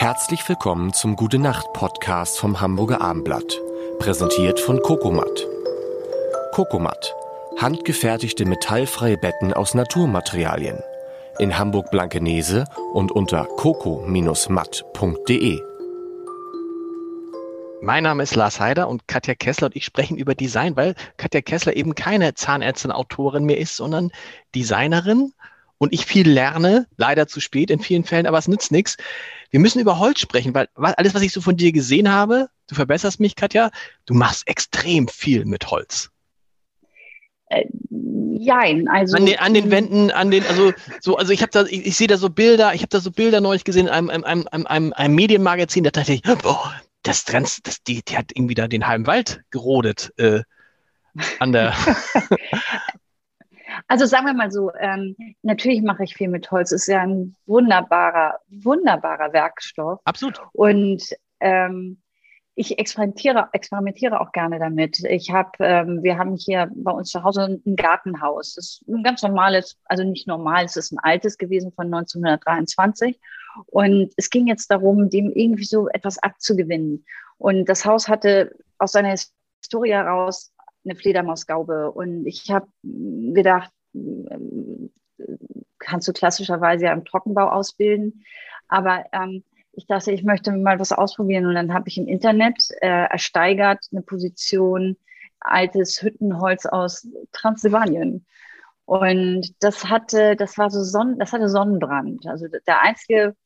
Herzlich willkommen zum Gute Nacht Podcast vom Hamburger Armblatt, präsentiert von Kokomat. Kokomat, handgefertigte metallfreie Betten aus Naturmaterialien. In Hamburg Blankenese und unter coco-matt.de. Mein Name ist Lars Heider und Katja Kessler und ich sprechen über Design, weil Katja Kessler eben keine Zahnärztin, Autorin mehr ist, sondern Designerin und ich viel lerne, leider zu spät in vielen Fällen, aber es nützt nichts. Wir müssen über Holz sprechen, weil alles, was ich so von dir gesehen habe, du verbesserst mich, Katja, du machst extrem viel mit Holz. Äh, jein, also an den, an den Wänden, an den, also so, also ich habe da, ich, ich sehe da so Bilder, ich habe da so Bilder neulich gesehen in einem, einem, einem, einem, einem Medienmagazin, da dachte ich, boah, das Trans, das, die, die hat irgendwie da den halben Wald gerodet äh, an der. Also sagen wir mal so, ähm, natürlich mache ich viel mit Holz. Es ist ja ein wunderbarer, wunderbarer Werkstoff. Absolut. Und ähm, ich experimentiere, experimentiere auch gerne damit. Ich habe, ähm, wir haben hier bei uns zu Hause ein Gartenhaus. Das ist ein ganz normales, also nicht normal, es ist ein altes gewesen von 1923. Und es ging jetzt darum, dem irgendwie so etwas abzugewinnen. Und das Haus hatte aus seiner Historie heraus eine Fledermausgaube. Und ich habe gedacht, kannst du klassischerweise ja im Trockenbau ausbilden. Aber ähm, ich dachte, ich möchte mal was ausprobieren. Und dann habe ich im Internet äh, ersteigert eine Position altes Hüttenholz aus Transsilvanien. Und das hatte, das war so Sonnen, das hatte Sonnenbrand. Also der einzige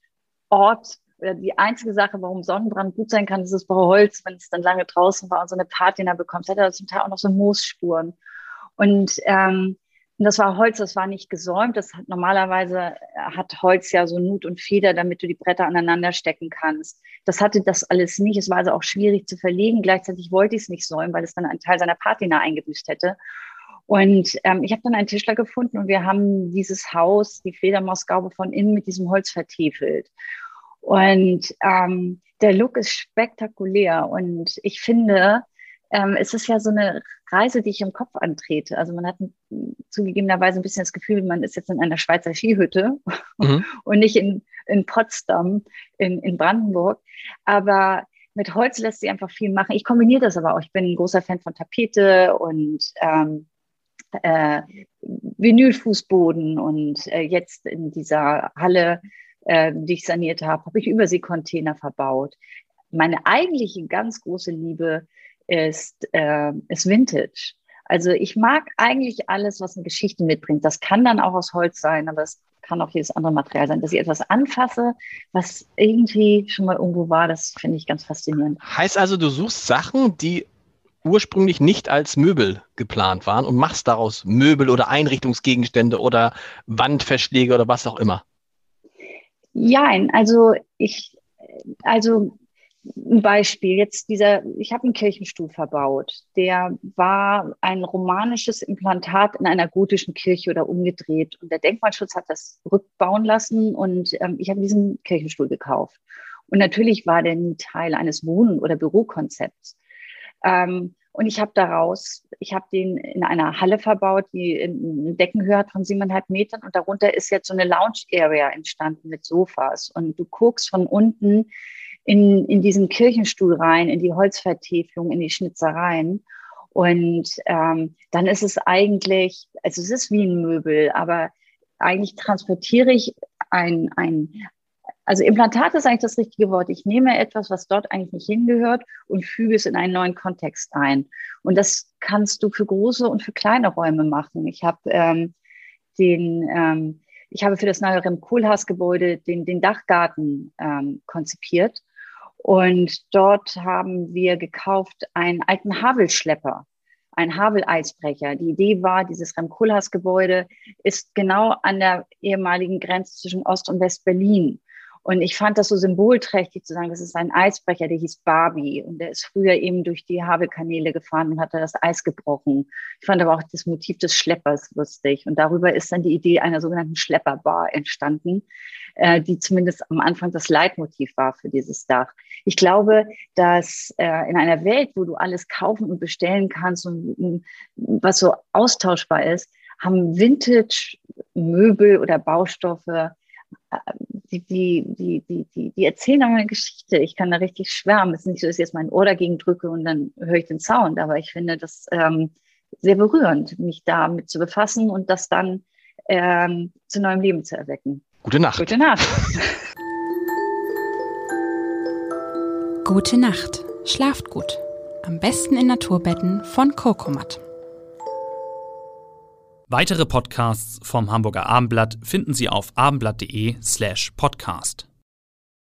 Ort oder die einzige Sache, warum Sonnenbrand gut sein kann, ist das bei Holz, wenn es dann lange draußen war und so eine Patina bekommt. Es hatte zum Teil auch noch so Moosspuren. Und ähm, und das war Holz, das war nicht gesäumt. Das hat normalerweise hat Holz ja so Nut und Feder, damit du die Bretter aneinander stecken kannst. Das hatte das alles nicht. Es war also auch schwierig zu verlegen. Gleichzeitig wollte ich es nicht säumen, weil es dann einen Teil seiner Patina eingebüßt hätte. Und ähm, ich habe dann einen Tischler gefunden und wir haben dieses Haus, die Fledermausgaube von innen mit diesem Holz vertiefelt. Und ähm, der Look ist spektakulär und ich finde, ähm, es ist ja so eine Reise, die ich im Kopf antrete. Also man hat zugegebenerweise ein bisschen das Gefühl, man ist jetzt in einer Schweizer Skihütte mhm. und nicht in, in Potsdam, in, in Brandenburg. Aber mit Holz lässt sich einfach viel machen. Ich kombiniere das aber auch. Ich bin ein großer Fan von Tapete und ähm, äh, Vinylfußboden und äh, jetzt in dieser Halle, äh, die ich saniert habe, habe ich Überseekontainer verbaut. Meine eigentliche ganz große Liebe ist, äh, ist Vintage. Also ich mag eigentlich alles, was eine Geschichte mitbringt. Das kann dann auch aus Holz sein, aber es kann auch jedes andere Material sein, dass ich etwas anfasse, was irgendwie schon mal irgendwo war. Das finde ich ganz faszinierend. Heißt also, du suchst Sachen, die ursprünglich nicht als Möbel geplant waren und machst daraus Möbel oder Einrichtungsgegenstände oder Wandverschläge oder was auch immer. Ja, also ich, also ein Beispiel, jetzt dieser, ich habe einen Kirchenstuhl verbaut. Der war ein romanisches Implantat in einer gotischen Kirche oder umgedreht. Und der Denkmalschutz hat das rückbauen lassen und ähm, ich habe diesen Kirchenstuhl gekauft. Und natürlich war der nie Teil eines Wohn- oder Bürokonzepts. Ähm, und ich habe daraus, ich habe den in einer Halle verbaut, die eine Deckenhöhe hat von siebeneinhalb Metern und darunter ist jetzt so eine Lounge-Area entstanden mit Sofas. Und du guckst von unten in, in diesen Kirchenstuhl rein, in die Holzvertiefung, in die Schnitzereien. Und ähm, dann ist es eigentlich, also es ist wie ein Möbel, aber eigentlich transportiere ich ein, ein, also Implantat ist eigentlich das richtige Wort. Ich nehme etwas, was dort eigentlich nicht hingehört und füge es in einen neuen Kontext ein. Und das kannst du für große und für kleine Räume machen. Ich habe ähm, den, ähm, ich habe für das neue Rem Kohlhaas-Gebäude den, den Dachgarten ähm, konzipiert. Und dort haben wir gekauft einen alten Havelschlepper, einen Haveleisbrecher. Die Idee war, dieses Rem-Koolhaas-Gebäude ist genau an der ehemaligen Grenze zwischen Ost- und West-Berlin. Und ich fand das so symbolträchtig zu sagen, das ist ein Eisbrecher, der hieß Barbie. Und der ist früher eben durch die Havelkanäle gefahren und hatte das Eis gebrochen. Ich fand aber auch das Motiv des Schleppers lustig. Und darüber ist dann die Idee einer sogenannten Schlepperbar entstanden, äh, die zumindest am Anfang das Leitmotiv war für dieses Dach. Ich glaube, dass äh, in einer Welt, wo du alles kaufen und bestellen kannst und was so austauschbar ist, haben Vintage-Möbel oder Baustoffe die, die, die, die, die, die erzählen auch eine Geschichte. Ich kann da richtig schwärmen. Es ist nicht so, dass ich jetzt mein Ohr dagegen drücke und dann höre ich den Sound, aber ich finde das ähm, sehr berührend, mich damit zu befassen und das dann ähm, zu neuem Leben zu erwecken. Gute Nacht. Gute Nacht. Gute Nacht. Schlaft gut. Am besten in Naturbetten von Kokomat. Weitere Podcasts vom Hamburger Abendblatt finden Sie auf abendblatt.de slash podcast.